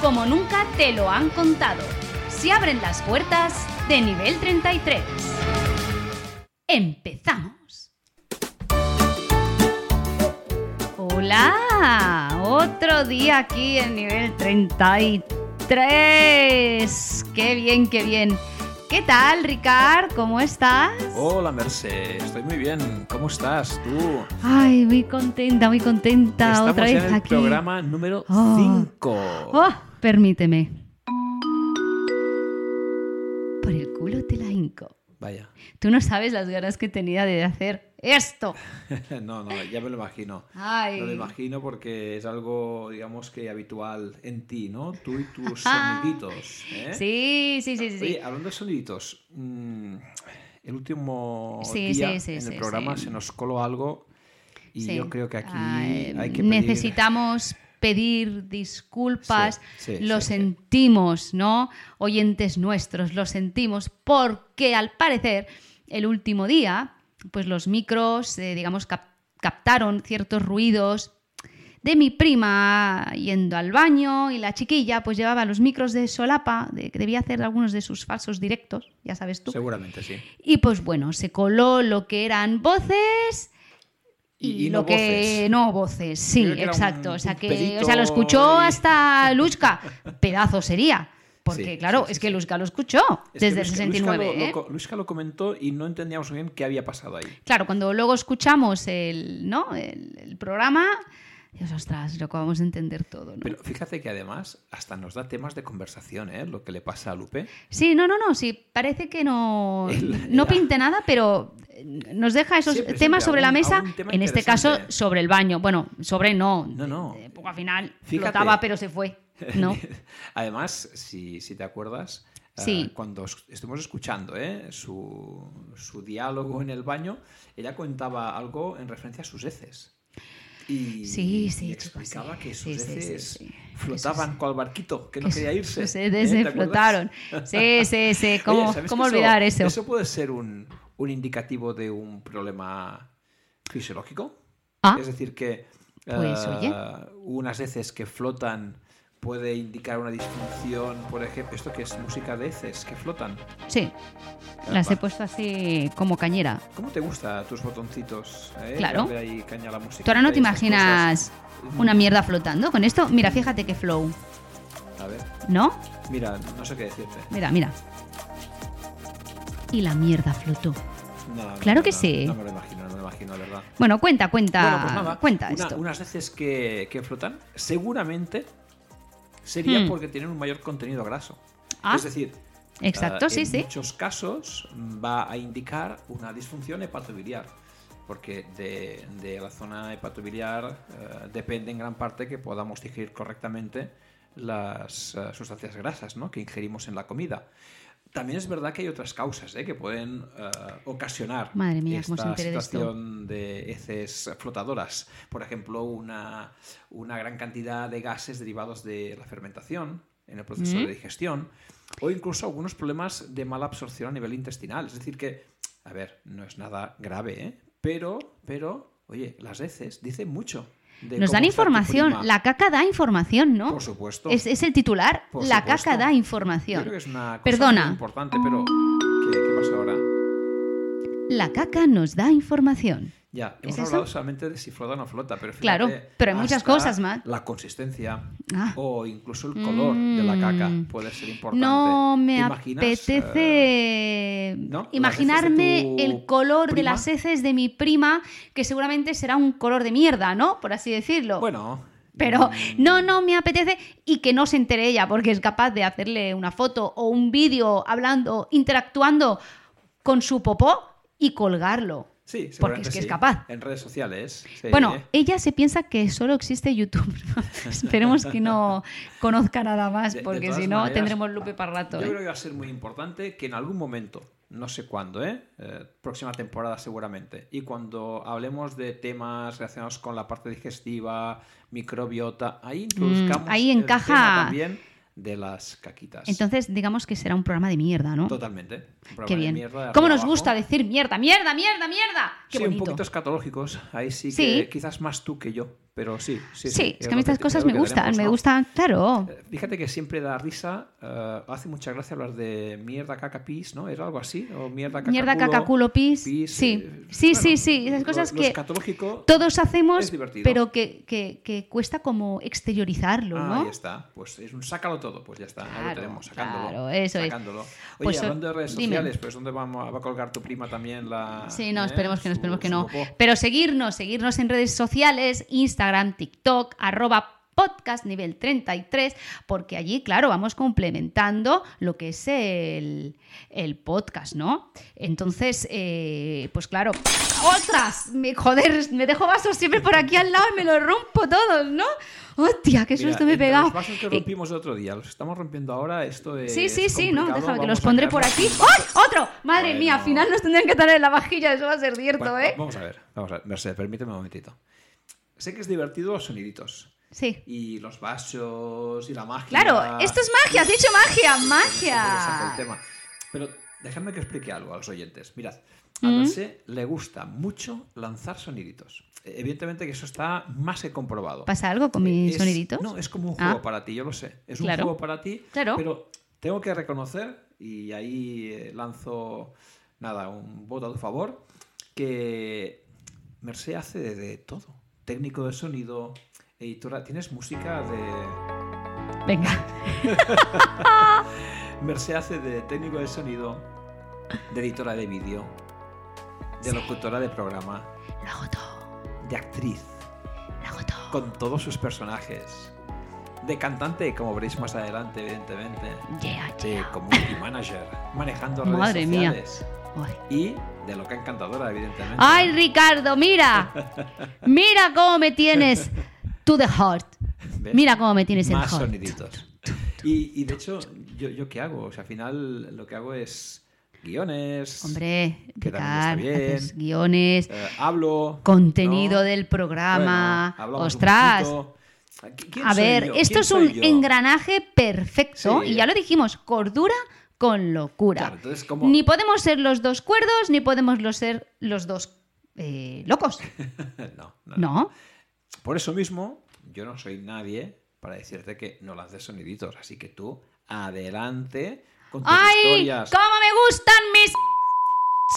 como nunca te lo han contado. Se abren las puertas de nivel 33. Empezamos. Hola, otro día aquí en nivel 33. Qué bien, qué bien. ¿Qué tal, Ricard? ¿Cómo estás? Hola, Mercè. Estoy muy bien. ¿Cómo estás tú? Ay, muy contenta, muy contenta. Estamos Otra vez en el aquí. programa número Oh. 5. Oh, permíteme. Por el culo te la hinco. Vaya. Tú no sabes las ganas que tenía de hacer esto. no, no, ya me lo imagino. Ay. Me lo imagino porque es algo, digamos que habitual en ti, ¿no? Tú y tus Ah. soniditos. ¿eh? Sí, sí, sí, sí. Oye, hablando de soniditos, mm, el último Sí, día sí, sí, en el programa se nos coló algo y yo creo que aquí Ay, hay que pedir... Necesitamos pedir disculpas, Sí, sí, lo sí, sentimos, ¿no? Oyentes nuestros, lo sentimos, porque al parecer el último día, pues los micros, eh, digamos, cap- captaron ciertos ruidos de mi prima yendo al baño y la chiquilla pues llevaba los micros de solapa, de, que debía hacer algunos de sus falsos directos, ya sabes tú. Seguramente, sí. Y pues bueno, se coló lo que eran voces y, lo no que voces. no voces, sí, exacto. un- o sea que, o sea, lo escuchó hasta Luchka, pedazo sería. Porque Sí, claro, sí, sí, es que. Luchka lo escuchó Es desde el Luisca- 69. Luisca lo, ¿eh? lo co- Luisca lo comentó y no entendíamos bien qué había pasado ahí. Claro, cuando luego escuchamos el, ¿no? el, el programa, Dios, ostras, lo acabamos de entender todo, ¿no? Pero fíjate que además hasta nos da temas de conversación, ¿eh? Lo que le pasa a Lupe. Sí, no, no, no, sí, parece que no, El- no pinte nada, pero nos deja esos Siempre, temas siempre, sobre la mesa, en este caso sobre el baño. Bueno, sobre no, No, no. eh, poco al final Fíjate. flotaba pero se fue, ¿no? Además, si, si te acuerdas, eh, Sí. cuando es- estuvimos escuchando ¿eh? su, su diálogo en el baño, ella contaba algo en referencia a sus heces. Y, Sí, sí, y explicaba que sus heces sí. flotaban cual barquito, que no Que quería irse. sus ¿eh? sedes ¿Te se acuerdas? flotaron. Sí, sí, sí, ¿cómo, ¿sabes cómo olvidar eso? Eso puede ser un, un indicativo de un problema fisiológico. Ah. Es decir, que Pues, eh, unas heces que flotan puede indicar una disfunción, por ejemplo, esto que es música de heces que flotan. Sí, las Va. he puesto así como cañera. ¿Cómo te gusta tus botoncitos? eh? Claro. Darle ahí caña a la música. ¿Tú ahora no te imaginas una mierda flotando con esto? Mira, fíjate qué flow. A ver, ¿no? mira, no sé qué decirte. Mira, mira. Y la mierda flotó. No, Claro no, que no, sí. No me lo imagino, no me lo imagino, la verdad. Bueno, cuenta, cuenta, Bueno, pues nada, cuenta una- esto. unas heces que, que flotan seguramente sería Hmm. porque tienen un mayor contenido graso. Ah, es decir, exacto, sí, en sí. muchos casos va a indicar una disfunción hepatobiliar. Porque de, de la zona hepatobiliar eh, depende en gran parte que podamos digerir correctamente las eh, sustancias grasas ¿no? que ingerimos en la comida. También es verdad que hay otras causas ¿eh? que pueden eh, ocasionar mía, esta esto. situación de heces flotadoras. Por ejemplo, una, una gran cantidad de gases derivados de la fermentación en el proceso Mm. de digestión o incluso algunos problemas de mala absorción a nivel intestinal. Es decir, que, a ver, no es nada grave, ¿eh? Pero, pero, oye, las heces dicen mucho. Nos dan información, la caca da información, ¿no? Por supuesto. Es, es el titular, Por la supuesto. caca da Yo información. creo que es una cosa Perdona. muy importante, pero ¿qué, qué pasa ahora? La caca nos da información. Ya, hemos ¿Es hablado eso? solamente de si flota o no flota, pero fíjate, Claro, pero hay muchas cosas más. La consistencia Ah. o incluso el color de la caca Mm. puede ser importante. No me ¿Te imaginas, eh, apetece ¿no? imaginarme el color de las heces de mi prima, que seguramente será un color de mierda, ¿no? Por así decirlo. Bueno, Pero mm, no, no me apetece y que no se entere ella porque es capaz de hacerle una foto o un vídeo hablando, interactuando con su popó y colgarlo. Sí, Porque es que es capaz. En redes sociales. sí. Bueno, ella se piensa que solo existe YouTube. Esperemos que no conozca nada más, porque si no maneras, tendremos Lupe para rato. Yo ¿eh? creo que va a ser muy importante que en algún momento, no sé cuándo, ¿eh? Eh, próxima temporada seguramente, y cuando hablemos de temas relacionados con la parte digestiva, microbiota, ahí introduzcamos Mm, ahí el encaja- tema también de las caquitas. Entonces, digamos que será un programa de mierda, ¿no? Totalmente. Un Qué de bien. mierda de ¿Cómo nos abajo. gusta decir mierda, mierda, mierda, mierda? Qué sí, un bonito. poquito escatológicos. Ahí sí, Sí. que quizás más tú que yo, pero sí. Sí, Sí, es que a mí estas que- cosas me que gustan, me ¿no? gustan, claro. Eh, Fíjate que siempre da risa, eh, hace mucha gracia hablar de mierda, caca, pis, ¿no? ¿Era algo así? ¿O mierda, caca, Mierda, culo, caca, culo, pis. pis, Sí. eh, Sí, bueno, sí, sí, esas cosas lo que Todos hacemos, pero que, que- que cuesta como exteriorizarlo, Ah, ¿no? ahí está. Pues es un sácalo todo, pues ya está. ahí Claro, lo tenemos, sacándolo. claro, eso es. sacándolo. Oye, Pues, hablando de redes dime. sociales, pues ¿dónde vamos, va a colgar tu prima también la. Sí, no, eh, esperemos que no, su- esperemos que su no. popó? Pero seguirnos, seguirnos en redes sociales, Instagram, TikTok, arroba podcast nivel 33, porque allí, claro, vamos complementando lo que es el, el podcast, ¿no? Entonces, eh, pues claro, ¡otras! Me, joder, me dejo vasos siempre por aquí al lado y me los rompo todos, ¿no? ¡Hostia, qué susto me he pegado! Los vasos que Eh, rompimos el otro día, los estamos rompiendo ahora. Esto es. Sí, sí, sí, no, déjame que los pondré por aquí. ¡Otro! Madre mía, al final nos tendrían que estar en la vajilla, eso va a ser cierto, Bueno, ¿eh? Vamos a ver, vamos a ver. Mercedes, permíteme un momentito. Sé que es divertido los soniditos. Sí. Y los vasos y la magia. Claro, esto es magia, has dicho magia, magia. el tema. Pero dejadme que explique algo a los oyentes. Mirad, a Mm. Merced le gusta mucho lanzar soniditos. Eh, Evidentemente que eso está más que comprobado. ¿Pasa algo con mis Es- soniditos? No, es como un juego Ah. para ti, yo lo sé. Es Claro. un juego para ti, Claro. pero tengo que reconocer, y ahí eh, lanzo, nada, un voto a tu favor, que Merced hace de, de todo. Técnico de sonido, editora. ¿Tienes música de...? Venga. Merced hace de técnico de sonido, de editora de vídeo, de locutora de programa, Lo hago todo, de actriz, lo hago todo. con todos sus personajes, de cantante, como veréis más adelante, evidentemente, Yeah, de yeah. community manager, manejando redes Madre sociales. Y de loca encantadora, evidentemente. Ay, Ricardo, mira. Mira cómo me tienes to the heart. ¿Ves? Mira cómo me tienes en Más heart. soniditos. Y, y de hecho, ¿yo, ¿yo qué hago? O sea, al final lo que hago es guiones. Hombre, Que bien. haces guiones, eh, hablo. contenido ¿no? del programa. Bueno, Ostras. poquito. ¿Qui- quién A ver, yo? esto ¿Quién es un yo? engranaje perfecto Sí. y ya lo dijimos, cordura con locura. Claro, entonces. Ni podemos ser los dos cuerdos, ni podemos los ser los dos eh, locos. no, no, no. Por eso mismo, yo no soy nadie para decirte que no lances soniditos. Así que tú, adelante con tus ¡Ay! historias. ¡Cómo me gustan mis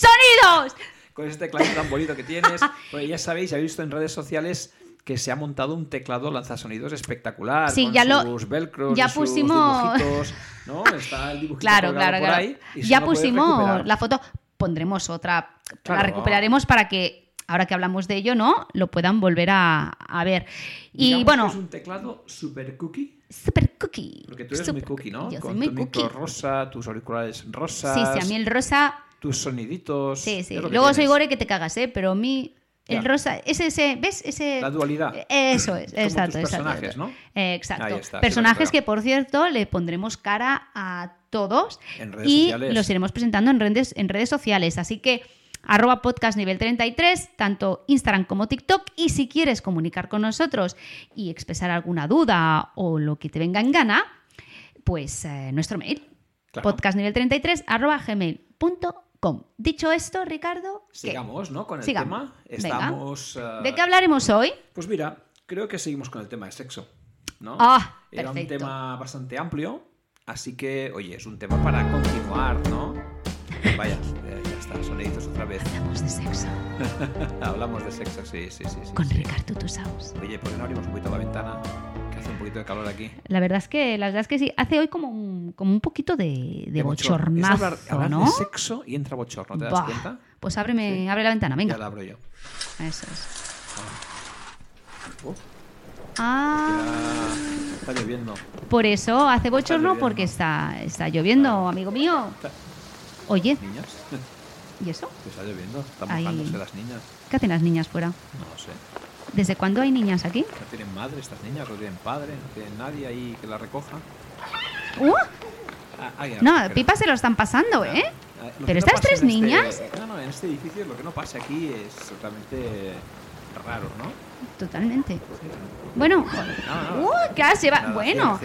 sonidos! Con ese teclado tan bonito que tienes. Porque ya sabéis, habéis visto en redes sociales que se ha montado un teclado lanzasonidos espectacular. Sí, con ya lo- sus velcros, ya sus pusimos- dibujitos, ¿no? Está el dibujito Claro, claro, por claro. ahí, y Ya lo pusimos la foto. Pondremos otra. Claro. La recuperaremos para que, ahora que hablamos de ello, ¿no? Lo puedan volver a, a ver. Y Digamos bueno, que es un teclado super cookie. super cookie. Porque tú eres muy super cookie, ¿no? Yo Con soy muy tu micro cookie. rosa, tus auriculares rosas, Sí, sí, a mí el rosa. tus soniditos. Sí, sí. lo Luego soy gore que te cagas, ¿eh? Pero a mí. El rosa, ese, ese, ¿ves? Ese, La dualidad. Eso es, Como exacto. tus personajes, exacto. ¿no? Eh, exacto. Está, personajes que, por cierto, le pondremos cara a todos En redes y sociales. los iremos presentando en redes, en redes sociales. Así que arroba podcast nivel 33, tanto Instagram como TikTok. Y si quieres comunicar con nosotros y expresar alguna duda o lo que te venga en gana, pues eh, nuestro mail, Claro. podcastnivel33 arroba gmail.com. Dicho esto, Ricardo, ¿qué? Sigamos, ¿no? Con el Sigamos. tema. Estamos. eh, ¿de qué hablaremos hoy? Pues mira, creo que seguimos con el tema de sexo. ¿no? Ah, Era un perfecto. tema bastante amplio, así que, oye, es un tema para continuar, ¿no? Vaya, eh, ya está, soniditos otra vez. Hablamos de sexo Hablamos de sexo, sí, sí, sí. sí, con sí. Ricardo Tusaus. Oye, ¿por qué no abrimos un poquito la ventana? Que hace un poquito de calor aquí. La verdad es que, la verdad es que sí, hace hoy como un, como un poquito de, de. Es bochornazo, hablar, hablar ¿no? de sexo y entra bochorno, ¿te das Bah, cuenta? Pues ábreme, abre la ventana, venga. Ya la abro yo. Eso es. Ah, ya está lloviendo. por eso hace bochorno porque está, está lloviendo, amigo mío. Oye. ¿Y eso? Que está lloviendo. Están Ahí. mojándose las niñas. ¿Qué hacen las niñas fuera? No sé. ¿Desde cuándo hay niñas aquí? No tienen madre estas niñas, no tienen padre, no tienen nadie ahí que la recoja. ¡Uh! Ah, ahí, No, espera. pipa se lo están pasando, ¿eh? Ah, lo ¿Pero no estas tres este- niñas? No, no, en este edificio lo que no pasa aquí es totalmente raro, ¿no? Totalmente. Bueno, No, no. ¡uh! casi va. Bueno,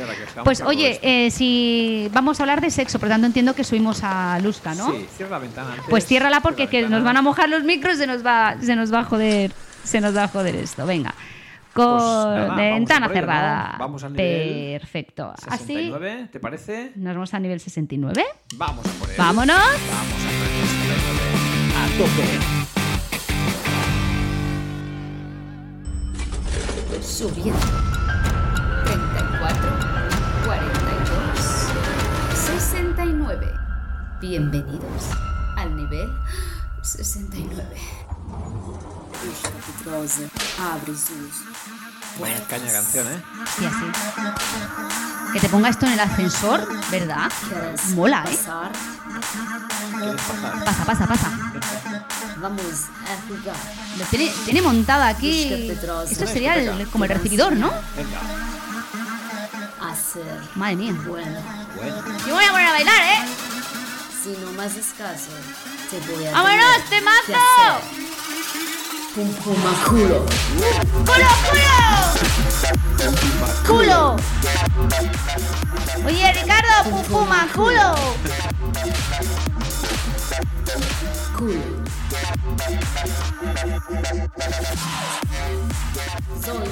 pues oye, eh, si vamos a hablar de sexo, por tanto entiendo que subimos a Luzca, ¿no? Sí, cierra la ventana antes. Pues ciérrala porque cierra que nos van a mojar los micros y se nos va, se nos va a joder, se nos va a joder esto. Venga. Con Pues nada, vamos ventana por ello, ¿no? cerrada. Vamos al nivel Perfecto. Así 69, ¿te parece? nos vamos a nivel 69. Vamos a por él. Vámonos. Vamos a por el 69. A tope. Subiendo. 34, 42, 69. Bienvenidos al nivel 69. Esta Petrosa abre sus Buena caña de canción, ¿eh? Sí, así. Que te ponga esto en el ascensor, ¿verdad? ¿Quieres Mola, ¿eh? Pasa, pasa, pasa. Vamos a jugar. Lo tiene, tiene montada aquí. Esto sería el- como el recibidor, ¿no? Venga. A ser Madre mía. bueno. Bueno. Yo voy a poner a bailar, ¿eh? Si no me haces caso, te voy a ¡Vámonos, temazo! hacer Pum pum culo. ¡Culo, culo! Oye, Ricardo, pum, puma, culo. Culo. Soy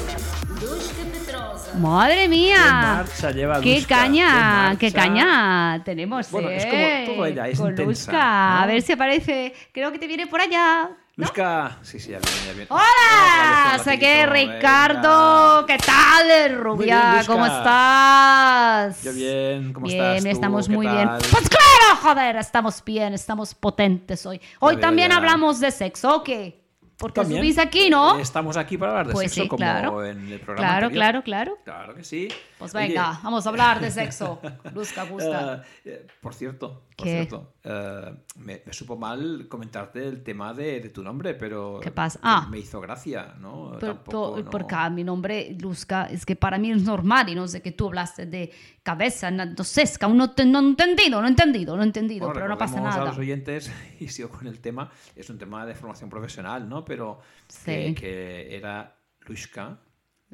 Dushka Petrosa. Madre ¿Qué mía. marcha lleva ¡Qué caña! ¿Qué ¡Qué caña! Tenemos, Bueno, es ¿eh? como todo ella, es Con intensa. ¿no? A ver si aparece. Creo que te viene por allá. Luzca. Sí, sí, ya viene, ya viene. ¡Hola! Que latiguito, Ricardo. ¿Qué tal, rubia? bien. ¿Cómo estás? Yo bien, ¿cómo bien, estás tú? estamos ¿Qué muy bien. tal? Pues claro, joder, estamos bien, estamos potentes hoy. Hoy veo también ya. hablamos de sexo, ¿o qué? Porque También, subís aquí, ¿no? Estamos aquí para hablar de Pues sexo sí, como claro. en el programa Claro, anterior. claro, claro. Claro que sí. Pues Oye, venga, vamos a hablar de sexo. Luzca, gusta. eh, eh, por cierto, por ¿Qué? cierto, eh, me, me supo mal comentarte el tema de, de tu nombre, pero ¿Qué pasa? Ah. me hizo gracia, ¿no? Por- Tampoco, por- no- Porque mi nombre, Luzca, es que para mí es normal y no sé que tú hablaste de cabeza, no sé, es que aún no, te- no he entendido, no he entendido, no he entendido, Bueno, pero no pasa nada. a los oyentes, y sigo con el tema, es un tema de formación profesional, ¿no? Pero Sí. que, que era Luishka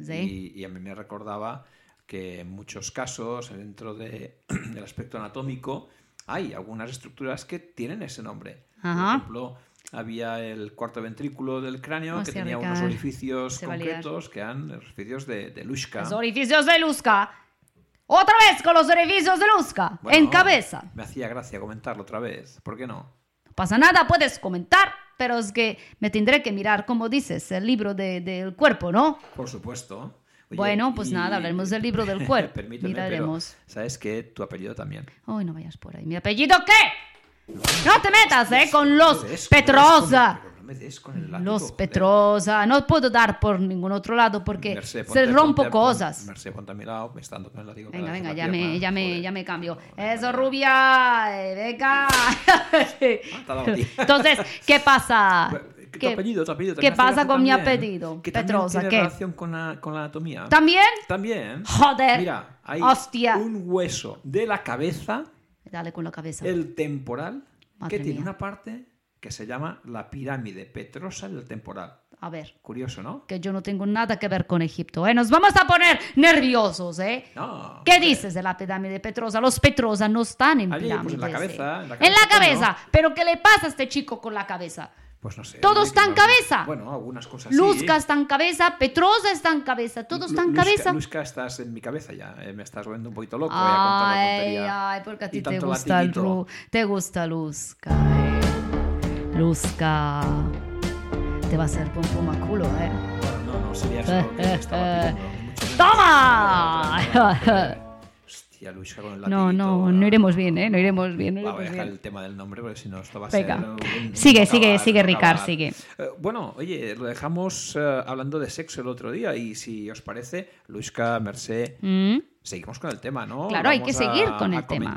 Sí. y, y a mí me recordaba que en muchos casos, dentro de- del aspecto anatómico, hay algunas estructuras que tienen ese nombre. Ajá. Por ejemplo, había el cuarto ventrículo del cráneo que tenía unos orificios concretos que eran orificios de, de Luishka. Los orificios de Luzca. Otra vez con los orificios de. Bueno, en cabeza. Me hacía gracia comentarlo otra vez. ¿Por qué no? No pasa nada, puedes comentar, pero es que me tendré que mirar, como dices, el libro de- del cuerpo, ¿no? Por supuesto. Oye, Bueno, pues y- nada, hablaremos del libro del cuerpo. Permíteme, Miraremos. pero ¿sabes qué? Tu apellido también. Ay, no vayas por ahí. ¿Mi apellido qué? No te metas, ¿eh? Con los No Petrosa. no me des con el látigo, Los joder. Petrosa. No puedo dar por ningún otro lado porque Merced, se ponte- rompo ponte- cosas. pon- Merced, ponte a mi lado, me estando con el látigo. Venga, venga, ya me, ya me, ya me cambio. No, Eso, venga. rubia, eh, venga. Entonces, ¿qué pasa? ¿Qué- ¿Qué- Tu apellido, tu apellido. ¿Qué pasa con mi también, apellido? Que Petrosa, tiene ¿qué? relación con la, con la anatomía. ¿También? También. Joder. Mira, hay Hostia. un hueso de la cabeza, Dale con la cabeza. el temporal, Madre que tiene mía. una parte que se llama la pirámide petrosa del temporal. A ver, Curioso, ¿no? que yo no tengo nada que ver con Egipto, ¿eh? Nos vamos a poner nerviosos, ¿eh? No. ¿Qué dices de la pirámide de Petrosa? Los Petrosa no están en Allí, pirámides. pues, en la ¿eh? cabeza, en la En cabeza, la coño. cabeza. ¿Pero qué le pasa a este chico con la cabeza? Pues no sé. Todo dile está que en no- cabeza. Bueno, algunas cosas Luzca sí. está en cabeza, Petrosa está en cabeza, todo está en Lu- cabeza. Luzca, estás en mi cabeza ya. eh, me estás volviendo un poquito loco. Ay, ay, porque a ti te gusta el latiguito. ru, te gusta Luzca, eh. Luzca. Te va a hacer pum pum a culo, eh. Bueno, no, no sería eso lo que estaba pidiendo. ¡Toma! Decía con el No, no, no iremos bien, ¿eh? No iremos bien, no Va, voy a dejar bien. el tema del nombre porque si no esto va a Venga. ser... un- Sigue, no sigue, acabar, sigue, no Ricard, acabar. sigue. Eh, bueno, oye, lo dejamos eh, hablando de sexo el otro día y si os parece, Luisca, Mercé, Mm. seguimos con el tema, ¿no? Claro, hay que a- seguir con el tema.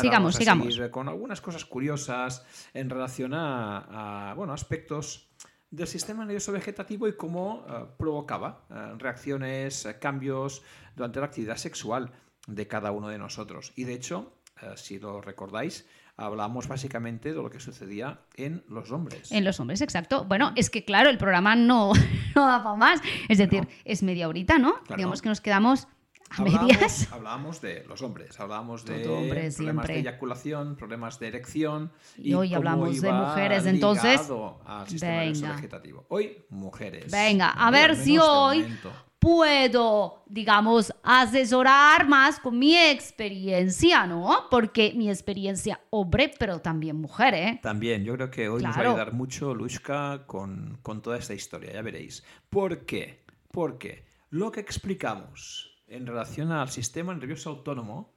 Sigamos, vamos a sigamos. con algunas cosas curiosas en relación a, a, bueno, aspectos del sistema nervioso vegetativo y cómo eh, provocaba reacciones, cambios durante la actividad sexual de cada uno de nosotros. Y de hecho, eh, si lo recordáis, hablamos básicamente de lo que sucedía en los hombres. En los hombres, exacto. Bueno, es que claro, el programa no, no da para más. Es decir, No. es media horita, ¿no? Claro. Digamos que nos quedamos a medias. hablábamos de los hombres, hablábamos de hombre, problemas siempre. de eyaculación, problemas de erección. Y hoy hablamos de mujeres, entonces, Al sistema venga. vegetativo. Hoy, mujeres. Venga, a ver si de hoy momento. Puedo, digamos, asesorar más con mi experiencia, ¿no? Porque mi experiencia hombre, pero también mujer, ¿eh? También, yo creo que hoy nos va a ayudar mucho Luisca con, con toda esta historia, ya veréis. ¿Por qué? Porque lo que explicamos en relación al sistema nervioso autónomo,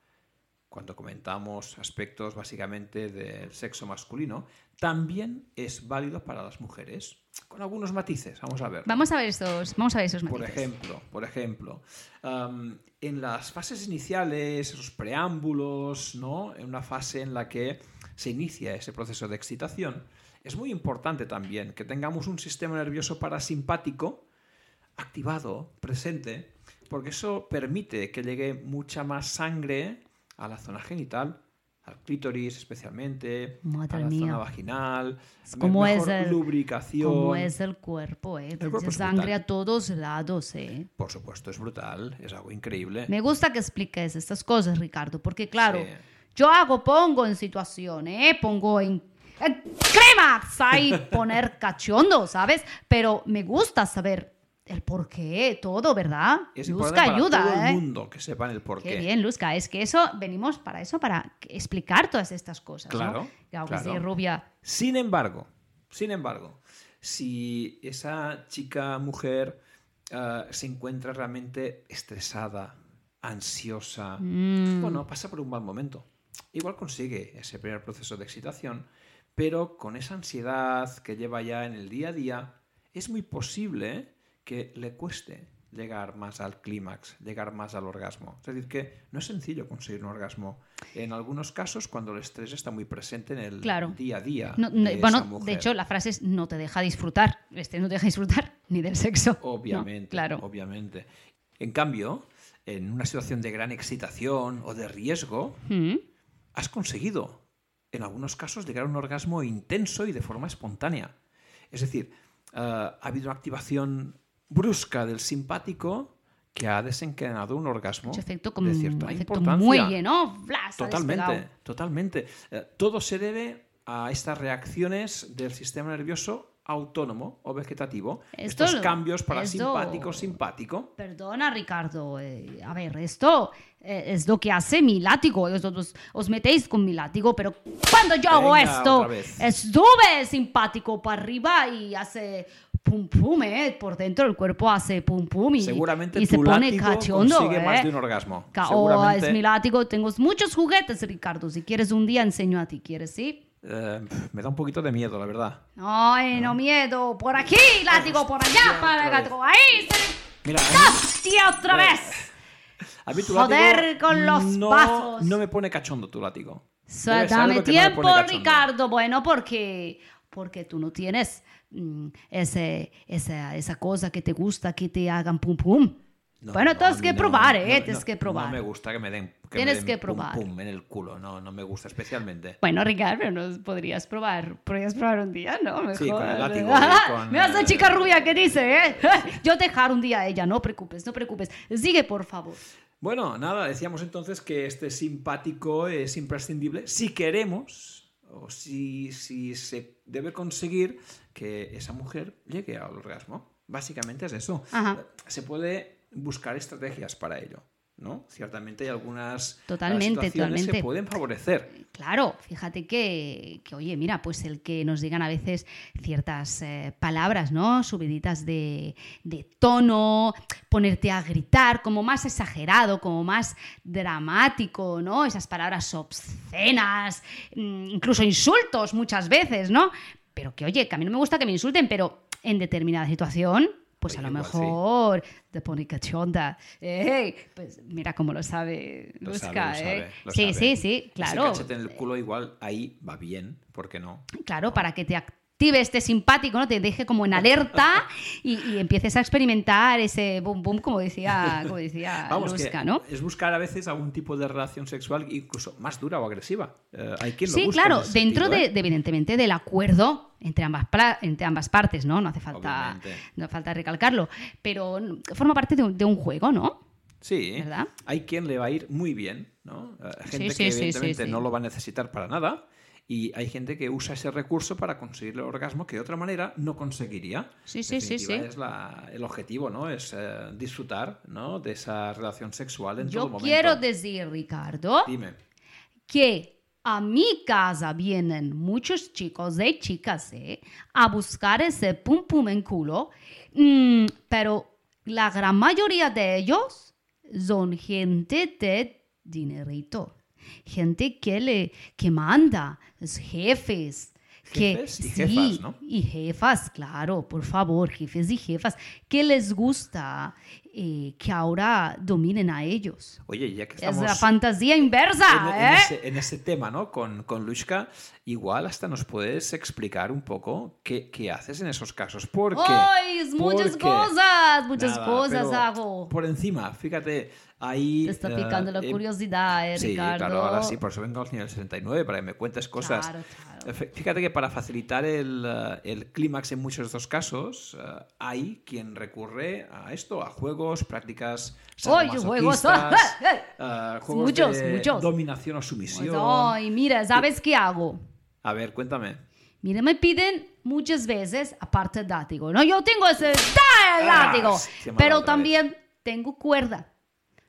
cuando comentamos aspectos básicamente del sexo masculino, también es válido para las mujeres, con algunos matices. Vamos a ver. Vamos a ver esos, vamos a ver esos Por matices. ejemplo, por ejemplo, en las fases iniciales, esos preámbulos, ¿no? En una fase en la que se inicia ese proceso de excitación, es muy importante también que tengamos un sistema nervioso parasimpático activado, presente, porque eso permite que llegue mucha más sangre a la zona genital, al clítoris especialmente, Madre a la mía. zona vaginal, Es como me- es mejor el- lubricación. Como es el cuerpo, ¿eh? cuerpo De es sangre brutal. a todos lados, ¿eh? Por supuesto, es brutal, es algo increíble. Me gusta que expliques estas cosas, Ricardo, porque claro, Sí. yo hago, pongo en situaciones, ¿eh? pongo en, clímax ahí poner cachondo, ¿sabes? Pero me gusta saber el por qué, todo, ¿verdad? Es Luzca para ayuda, todo ¿eh? el mundo que sepan el porqué. Qué bien, Luzca, es que eso, venimos para eso, para explicar todas estas cosas, ¿no? Claro, sí, rubia. Sin embargo, sin embargo, si esa chica mujer ah, se encuentra realmente estresada, ansiosa, Mm. bueno, pasa por un mal momento. Igual consigue ese primer proceso de excitación, pero con esa ansiedad que lleva ya en el día a día, es muy posible que le cueste llegar más al clímax, llegar más al orgasmo. Es decir, que no es sencillo conseguir un orgasmo. En algunos casos, cuando el estrés está muy presente en el Claro. día a día. No, no, de bueno, esa mujer. de hecho, la frase es no te deja disfrutar. Este no te deja disfrutar ni del sexo. ¿no? Obviamente, claro. obviamente. En cambio, en una situación de gran excitación o de riesgo, Mm. has conseguido, en algunos casos, llegar a un orgasmo intenso y de forma espontánea. Es decir, eh, ha habido una activación brusca del simpático que ha desencadenado un orgasmo efecto como de cierta efecto importancia. muelle, ¿no? Blas, Totalmente, totalmente. Eh, todo se debe a estas reacciones del sistema nervioso autónomo o vegetativo. Esto estos cambios esto- parasimpático, simpático. Perdona, Ricardo. eh, a ver, esto eh, es lo que hace mi látigo. Vosotros os metéis con mi látigo, pero cuando yo hago Venga, esto, otra vez. estuve simpático para arriba y hace pum pum, ¿eh? Por dentro el cuerpo hace pum pum y, Seguramente y se pone cachondo. consigue más ¿eh? de un orgasmo. Oh, es mi látigo. Tengo muchos juguetes, Ricardo. Si quieres un día enseño a ti, ¿quieres? ¿Sí? Eh, me da un poquito de miedo, la verdad. Ay, no miedo. Por aquí, látigo, por allá, para otra látigo. Ahí, se... Mira, a mí- ¡Hostia, otra vez! a mí tu Joder látigo con los no, pasos. No me pone cachondo tu látigo. Dame no tiempo. Ricardo. Bueno, porque, porque tú no tienes ese, esa, esa cosa que te gusta que te hagan pum pum. No, bueno, no, tienes que no, probar, ¿eh? tienes que probar. No me gusta que me den, que Tienes me den que pum, probar. pum en el culo. No, no me gusta especialmente. Bueno, Ricardo, pero nos podrías probar. Podrías probar un día, ¿no? Mejor. Sí, con el látigo y con, Mira esa eh, chica rubia que dice, ¿eh? Yo dejar un día a ella, no preocupes, no preocupes. Sigue, por favor. Bueno, nada, decíamos entonces que este simpático es imprescindible si queremos o si, si se debe conseguir que esa mujer llegue al orgasmo. Básicamente es eso. Ajá. Se puede buscar estrategias para ello. ¿No? Ciertamente hay algunas Totalmente, situaciones totalmente. que pueden favorecer. Claro, fíjate que, que, oye, mira, pues el que nos digan a veces ciertas eh, palabras, ¿no? Subiditas de, de tono, ponerte a gritar, como más exagerado, como más dramático, ¿no? Esas palabras obscenas, mm, incluso insultos muchas veces, ¿no? Pero que, oye, que a mí no me gusta que me insulten, pero en determinada situación, pues a lo sí. mejor te pone cachonda. Ey, pues mira cómo lo sabe Lo Luzca, sabe, lo ¿eh? sabe, lo sí, sabe. sí, sí, Ese claro. cachete en el culo igual ahí va bien, ¿por qué no? Claro, para que te active este simpático, ¿no? Te deje como en alerta y, y empieces a experimentar ese boom boom, como decía, como decía Vamos, que ¿no? es buscar a veces algún tipo de relación sexual incluso más dura o agresiva. Eh, hay quien lo Sí, busca claro, dentro sentido, de, ¿eh? de, evidentemente, del acuerdo entre ambas, entre ambas partes, ¿no? No hace falta, Obviamente. no hace falta recalcarlo, pero forma parte de un, de un juego, ¿no? Sí, ¿Verdad? hay quien le va a ir muy bien, ¿no? Eh, gente sí, que sí, evidentemente sí. no lo va a necesitar para nada y hay gente que usa ese recurso para conseguir el orgasmo que de otra manera no conseguiría. Sí, sí, sí, sí. Es la- el objetivo, ¿no? Es eh, disfrutar, ¿no? De esa relación sexual en todo Yo momento. quiero decir, Ricardo, Dime. que a mi casa vienen muchos chicos y chicas ¿eh? a buscar ese pum pum en culo, mm, pero la gran mayoría de ellos son gente de dinerito, gente que le que manda, es jefes. Que, Jefes y sí, jefas, ¿no? y jefas, claro, por favor, jefes y jefas, que les gusta eh, que ahora dominen a ellos. Oye, ya que Es estamos... la fantasía inversa, en, en ¿eh? ese, en ese tema, ¿no? Con, con Lushka, igual hasta nos puedes explicar un poco qué, qué haces en esos casos. Porque, ¡Ay! Muchas porque- cosas, muchas Nada, cosas hago. Por encima, fíjate, ahí... Te está eh, picando la eh, curiosidad, eh, Sí, Ricardo. claro, ahora sí, por eso vengo al nivel 69, para que me cuentes cosas. Claro, claro. Fíjate que para facilitar el, eh, el clímax en muchos de estos casos, eh, hay quien recurre a esto, a juegos, prácticas Oye, juegos, eh, juegos Muchos, de muchos. dominación o sumisión. ay, mira, ¿sabes qué hago? A ver, cuéntame. Mira, me piden muchas veces, aparte del látigo, ¿no? Yo tengo ese ¡ta! el Ah, látigo, me pero también tengo cuerda.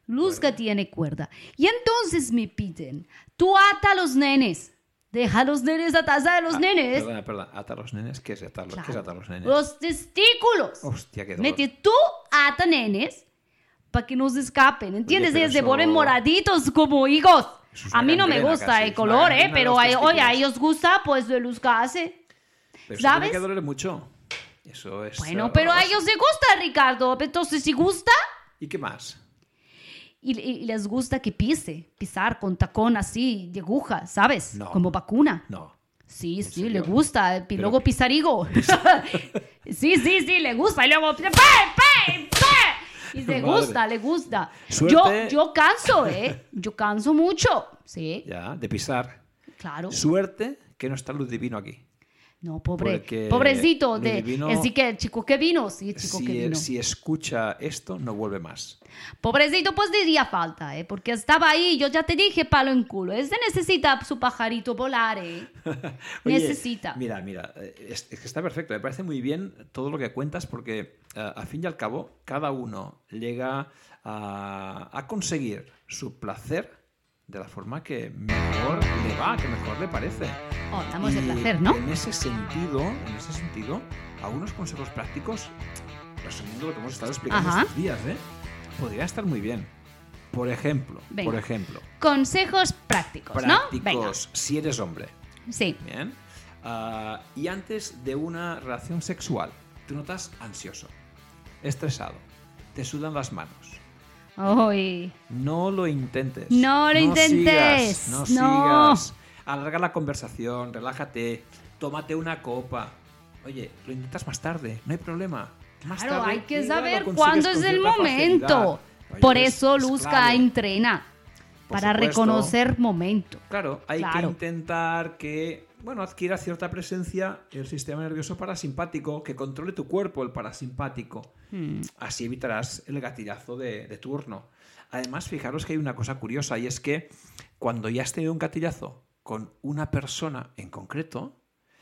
Luzca tiene cuerda. Y entonces me piden, tú ata a los nenes. Deja a los nenes atarse de los Ah, nenes. Perdona, perdona. ¿Atar los nenes? ¿Qué es atar, Claro. ¿qué es atar los nenes? Los testículos. Hostia, qué dolor. Mete tú ata nenes para que no se escapen, ¿entiendes? Ellos se eso- vuelven moraditos como higos. Es A mí no me gusta casi, el una color, ¿eh? Pero a, oye, a ellos gusta, pues de luz hace. Pero eso ¿sabes? tiene que doler mucho. Eso es... Bueno, eh, pero a ellos les gusta, Ricardo. Entonces, si gusta, ¿Y qué más? Y, y les gusta que pise, pisar con tacón así de aguja, ¿sabes? No. Como vacuna. No. Sí, sí, serio? le gusta. Y Pero- luego pisarigo. sí, sí, sí, le gusta. Y luego, ¡pe, pe, pe! Y le Madre. gusta, le gusta. Suerte. Yo, yo canso, ¿eh? Yo canso mucho. Sí, Ya, de pisar. claro. Suerte que no está luz divino aquí. No, pobre, Porque pobrecito. De, así que el chico que vino, sí, el chico que Si, vino. si escucha esto, no vuelve más. Pobrecito, pues diría falta, ¿eh? Porque estaba ahí, yo ya te dije, palo en culo. Ese necesita su pajarito volar, ¿eh? Oye, necesita. Mira, mira, eh, es, que está perfecto. Me parece muy bien todo lo que cuentas porque, eh, a fin y al cabo, cada uno llega a, a conseguir su placer de la forma que mejor le va, que mejor le parece. Oh, estamos de Y placer, ¿no? En ese sentido, en ese sentido, algunos consejos prácticos, resumiendo lo que hemos estado explicando Ajá. estos días, ¿eh? podría estar muy bien. Por ejemplo, Venga. por ejemplo, Consejos prácticos, ¿no? prácticos, si eres hombre, Sí. Bien. Ah, y antes de una relación sexual, te notas ansioso, estresado, te sudan las manos. No lo intentes. No lo intentes. Sigas, no, No. sigas. Alarga la conversación, relájate, tómate una copa. Oye, lo intentas más tarde, no hay problema. Más Claro, tarde, hay que saber cuándo es el momento. Oye, Por es- eso es Luzca clave. entrena. Por para supuesto. reconocer momento. Claro, hay que intentar que, bueno, adquiera cierta presencia el sistema nervioso parasimpático, que controle tu cuerpo, el parasimpático. Hmm. Así evitarás el gatillazo de, de turno. Además, fijaros que hay una cosa curiosa y es que cuando ya has tenido un gatillazo con una persona en concreto,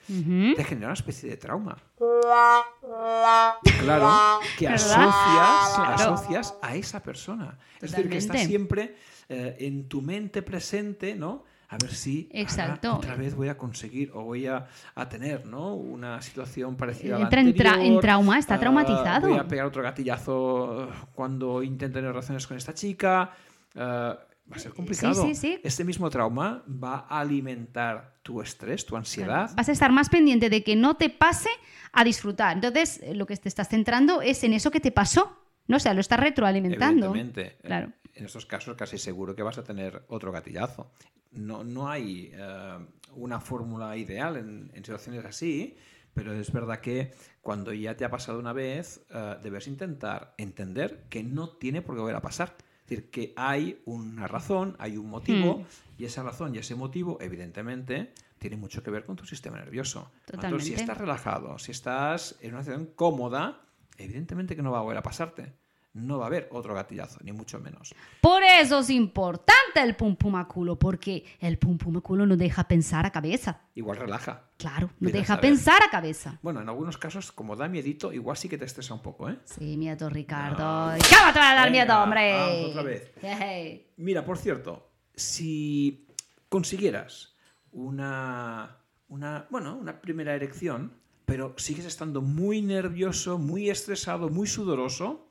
te genera una especie de trauma. Claro, que asocias, asocias a esa persona. Es decir, que está siempre eh, en tu mente presente, ¿no? A ver si ahora otra vez voy a conseguir o voy a, a tener ¿no? una situación parecida a la Entra en tra- anterior. en trauma, está Ah, traumatizado. voy a pegar otro gatillazo cuando intente tener relaciones con esta chica. Ah, va a ser complicado. sí, sí. Este mismo trauma va a alimentar tu estrés, tu ansiedad. Vas a estar más pendiente de que no te pase a disfrutar. Entonces, lo que te estás centrando es en eso que te pasó. ¿No? O sea, lo estás retroalimentando. Evidentemente. Claro. En estos casos casi seguro que vas a tener otro gatillazo. No, no hay eh, una fórmula ideal en, en situaciones así, pero es verdad que cuando ya te ha pasado una vez, eh, debes intentar entender que no tiene por qué volver a pasar. Es decir, que hay una razón, hay un motivo, Hmm. y esa razón y ese motivo, evidentemente, tiene mucho que ver con tu sistema nervioso. Por tanto, si Totalmente. estás relajado, si estás en una situación cómoda, evidentemente que no va a volver a pasarte. No va a haber otro gatillazo, ni mucho menos. Por eso es importante el pum pum a culo, porque el pum pum a culo no deja pensar a cabeza. Igual relaja. Claro, no deja saber. pensar a cabeza. Bueno, en algunos casos, como da miedito, igual sí que te estresa un poco, ¿eh? Sí, miedo, Ricardo. No. ¿Cómo te va a dar Venga, miedo, hombre? vamos otra vez. Hey. Mira, por cierto, si consiguieras una, una, bueno, una primera erección, pero sigues estando muy nervioso, muy estresado, muy sudoroso,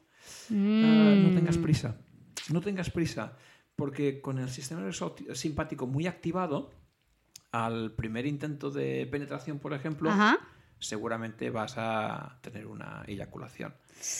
ah, no Mm. tengas prisa. No tengas prisa, porque con el sistema nervioso simpático muy activado, al primer intento de penetración, por ejemplo, Ajá. seguramente vas a tener una eyaculación.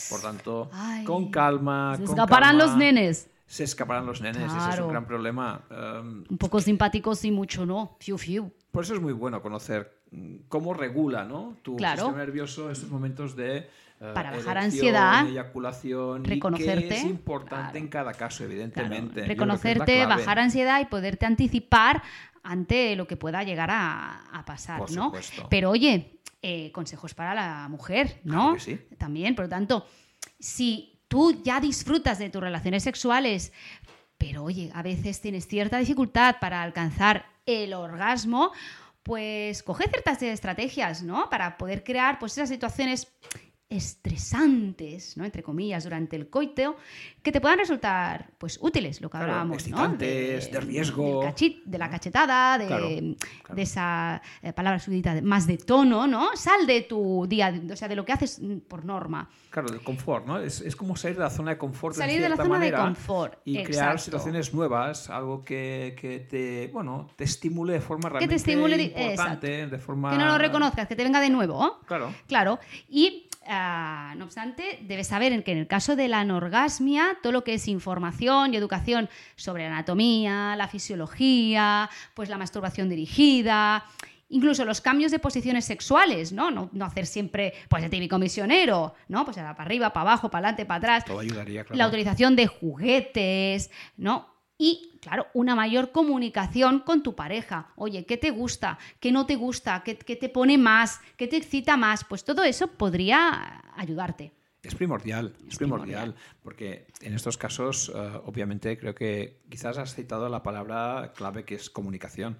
Por tanto, Ay, con calma. Se con escaparán calma, los nenes. Se escaparán los nenes, ese es un gran problema. Um, Un poco simpáticos y mucho no. Fiu, fiu. por eso es muy bueno conocer mm, cómo regula ¿no? tu Claro. sistema nervioso estos momentos de eh, Para bajar erección, ansiedad, eyaculación, y reconocerte, que es importante claro. en cada caso, evidentemente. Reconocerte, bajar ansiedad y poderte anticipar ante lo que pueda llegar a, a pasar, Por ¿no? supuesto. Pero oye, eh, consejos para la mujer, ¿no? Claro sí. También, por lo tanto, si tú ya disfrutas de tus relaciones sexuales, pero oye, a veces tienes cierta dificultad para alcanzar el orgasmo, pues coge ciertas estrategias, ¿no? Para poder crear pues esas situaciones estresantes, ¿no? entre comillas, durante el coiteo, que te puedan resultar pues útiles, lo que Claro, hablábamos, excitantes, de riesgo. del cachi- de la cachetada, de, Claro, claro. de esa eh, palabra sudita de- más de tono, ¿no? Sal de tu día, o sea, de lo que haces por norma. Claro, el confort, ¿no? Es, es como salir de la zona de confort Salir de la zona de confort, y crear situaciones nuevas, algo que, que te, bueno, te estimule de forma Que realmente te estimule, di- importante, de forma... Que no lo reconozcas, que te venga de nuevo. ¿no? Claro. Claro. Y, ah, no obstante, debes saber en que en el caso de la anorgasmia, todo lo que es información y educación sobre anatomía, la fisiología, pues la masturbación dirigida, incluso los cambios de posiciones sexuales, ¿no? No, no hacer siempre, pues, el típico misionero, ¿no? Pues para arriba, para abajo, para adelante, para atrás. Todo ayudaría, claro. La utilización de juguetes, ¿no? Y, claro, una mayor comunicación con tu pareja. Oye, ¿qué te gusta? ¿Qué no te gusta? ¿Qué, qué te pone más? ¿Qué te excita más? Pues todo eso podría ayudarte. Es primordial, es, Es primordial, porque en estos casos, eh, obviamente, creo que quizás has citado la palabra clave que es comunicación.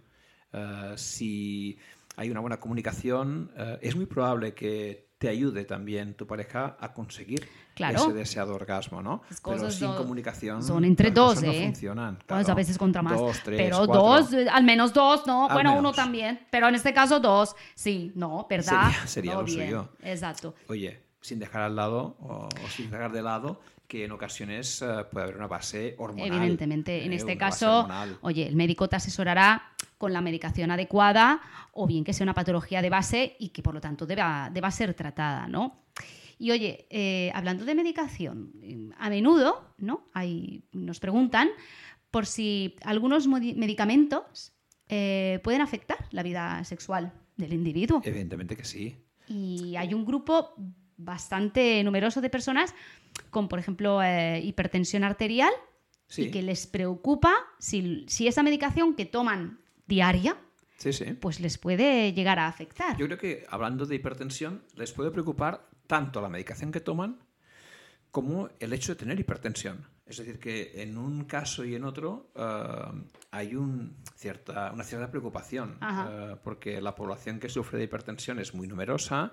Eh, si hay una buena comunicación, eh, es muy probable que te ayude también tu pareja a conseguir Claro. ese deseado orgasmo, ¿no? Las Pero cosas sin no- comunicación Son entre dos, cosas no ¿eh? funcionan. Pues a claro. veces contra más. Dos, tres, pero cuatro. dos, eh, al menos dos, ¿no? Al bueno, uno menos. también. Pero en este caso dos. Sí, no, ¿verdad? Sería- sería No lo bien. suyo. Exacto. Oye, sin dejar al lado o, o sin dejar de lado que en ocasiones eh, puede haber una base hormonal. Evidentemente, en eh, este una base caso, oye, el médico te asesorará con la medicación adecuada o bien que sea una patología de base y que por lo tanto deba, deba ser tratada, ¿no? Y oye, eh, hablando de medicación, a menudo, ¿no? Nos preguntan por si algunos medicamentos eh, pueden afectar la vida sexual del individuo. Evidentemente que sí. Y hay un grupo bastante numeroso de personas con, por ejemplo, eh, hipertensión arterial Sí. y que les preocupa si, si esa medicación que toman diaria, Sí, sí. pues les puede llegar a afectar. Yo creo que hablando de hipertensión, les puede preocupar tanto la medicación que toman como el hecho de tener hipertensión. Es decir, que en un caso y en otro eh, hay un cierta, una cierta preocupación, eh, porque la población que sufre de hipertensión es muy numerosa,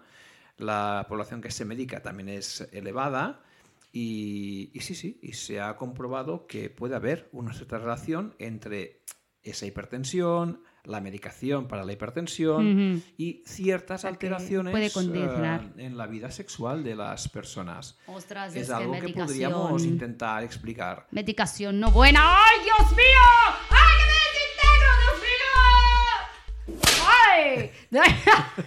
la población que se medica también es elevada. Y, y sí, sí, y se ha comprobado que puede haber una cierta relación entre esa hipertensión, la medicación para la hipertensión Ujú. y ciertas sea, que alteraciones eh, en la vida sexual de las personas. Ostras, Es es que algo que medicación- podríamos intentar explicar. Medicación no buena. ¡Ay, Dios mío! ¡Ay, que me desintegro, Dios mío! ¡Ay!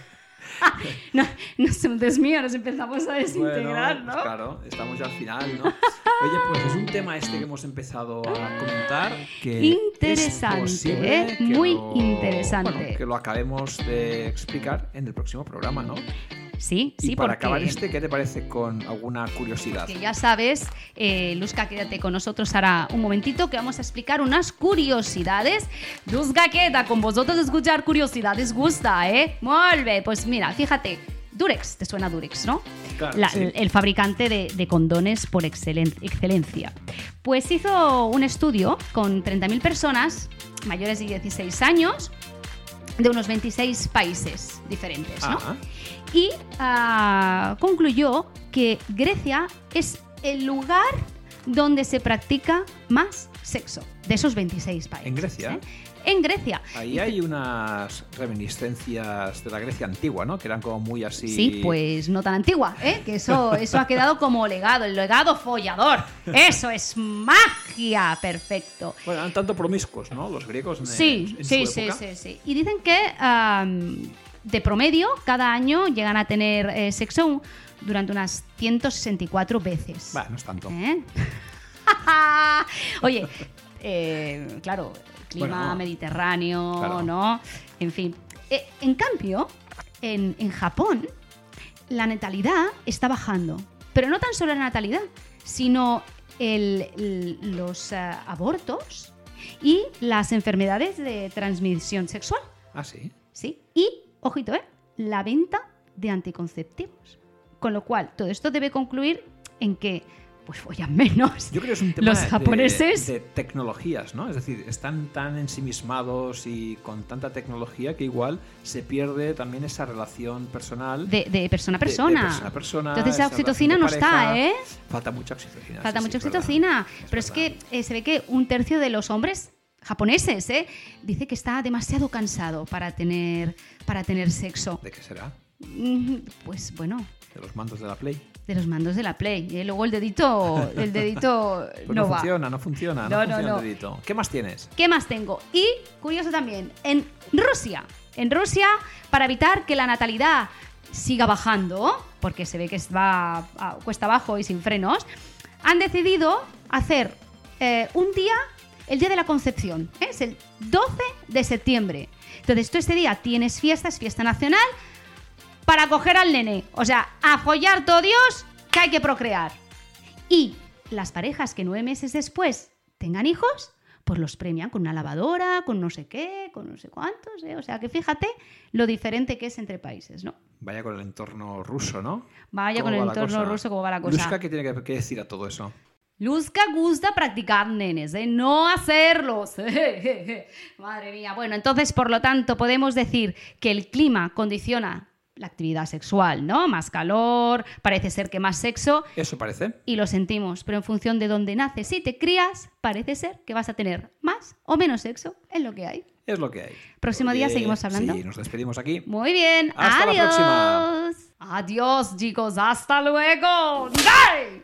no, nos, Dios mío, nos empezamos a desintegrar, Bueno, pues ¿no? claro, estamos ya al final, ¿no? Oye, pues es un tema este que hemos empezado a comentar que Interesante, es ¿eh? que Muy lo- interesante. bueno, que lo acabemos de explicar en el próximo programa, ¿no? Sí, y sí, para porque... acabar este, ¿qué te parece con alguna curiosidad? Que ya sabes, eh, Luzca, quédate con nosotros ahora un momentito que vamos a explicar unas curiosidades. Luzca, queda con vosotros escuchar curiosidades, gusta, ¿eh? Bien, pues mira, fíjate, Durex, te suena Durex, ¿no? Claro, La- sí. el, fabricante de, de condones por excelen- excelencia. Pues hizo un estudio con 30.000 personas mayores de 16 años de unos 26 países diferentes, ¿no? Ah, y ah, concluyó que Grecia es el lugar donde se practica más sexo de esos 26 países. ¿En Grecia? ¿eh? En Grecia. ahí hay unas reminiscencias de la Grecia antigua, ¿no? Que eran como muy así... Sí, pues no tan antigua, ¿eh? que eso, eso ha quedado como legado, el legado follador. Eso es magia, perfecto. Bueno, eran tanto promiscuos, ¿no? Los griegos en, Sí, en sí, su sí, época. sí, sí. Y dicen que de promedio cada año llegan a tener eh, sexo durante unas 164 veces. Bah, no es tanto. ¿Eh? Oye, eh, claro, clima Bueno, no. mediterráneo, Claro. ¿no? En fin. En cambio, en, en Japón, la natalidad está bajando. Pero no tan solo la natalidad, sino el- el- los abortos y las enfermedades de transmisión sexual. Ah, sí. ¿sí? Y, ojito, ¿eh? La venta de anticonceptivos. Con lo cual, todo esto debe concluir en que, pues, follan menos. Yo creo que es un tema Los de- japoneses- de, tecnologías, ¿no? Es decir, están tan ensimismados y con tanta tecnología que igual se pierde también esa relación personal. De, de persona a de- de persona. persona a persona, Entonces, esa oxitocina no está. ¿eh? Falta mucha oxitocina. Falta sí, mucha sí, es verdad. oxitocina. Pero es que eh, se ve que un tercio de los hombres japoneses, ¿eh? Dice que está demasiado cansado para tener, para tener sexo. ¿De qué será? Mm, Pues bueno, ¿De los mandos de la Play? de los mandos de la Play. ¿eh? Luego el dedito, el dedito Pues no, no, va. funciona, no funciona, no, No, no, funciona no. el dedito. ¿Qué más tienes? ¿Qué más tengo? Y, curioso también, en Rusia. En Rusia, para evitar que la natalidad siga bajando, porque se ve que va a cuesta abajo y sin frenos, han decidido hacer eh, un día, el día de la concepción. ¿eh? Es el 12 de septiembre. Entonces, tú este día tienes fiesta, es fiesta nacional, para coger al nene. O sea, a follar todo Dios, que hay que procrear. Y las parejas que nueve meses después tengan hijos, pues los premian con una lavadora, con no sé qué, con no sé cuántos. ¿eh? O sea que fíjate lo diferente que es entre países, ¿no? Vaya con el entorno ruso, ¿no? Vaya ¿Cómo con el entorno ruso, cómo va la cosa. ¿qué tiene que, que decir a todo eso? Luzca gusta practicar nenes, ¿eh? no hacerlos. Madre mía. Bueno, entonces, por lo tanto, podemos decir que el clima condiciona la actividad sexual, ¿no? Más calor, parece ser que más sexo, ¿Eso parece? y lo sentimos, pero en función de dónde naces y te crías, parece ser que vas a tener más o menos sexo, es lo que hay. Es lo que hay. Próximo día seguimos hablando. Sí, nos despedimos aquí. Muy bien, Hasta la próxima. Adiós, chicos, hasta luego. ¡Bye!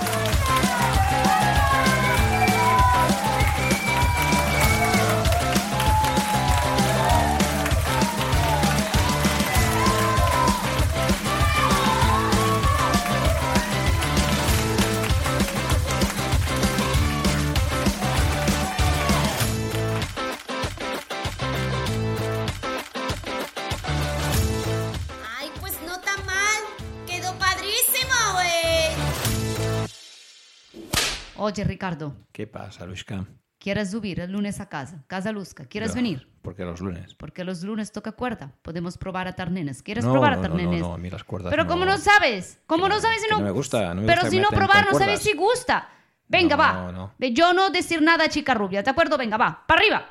Oye, Ricardo, ¿Qué pasa, Luisca? quieras subir el lunes a casa, Casa Luzca, quieres Ya, venir, Porque los lunes. porque los lunes toca cuerda, podemos probar a nenes. ¿Quieres No, probar no, a no, no, no, a mí las cuerdas Pero no- ¿cómo no sabes? ¿Cómo no no- sabes si no? no me gusta, no me Pero gusta si no probar, no sabes si gusta. Venga, No, va. no. Yo no decir nada, chica rubia, ¿de acuerdo? Venga, va. Para arriba.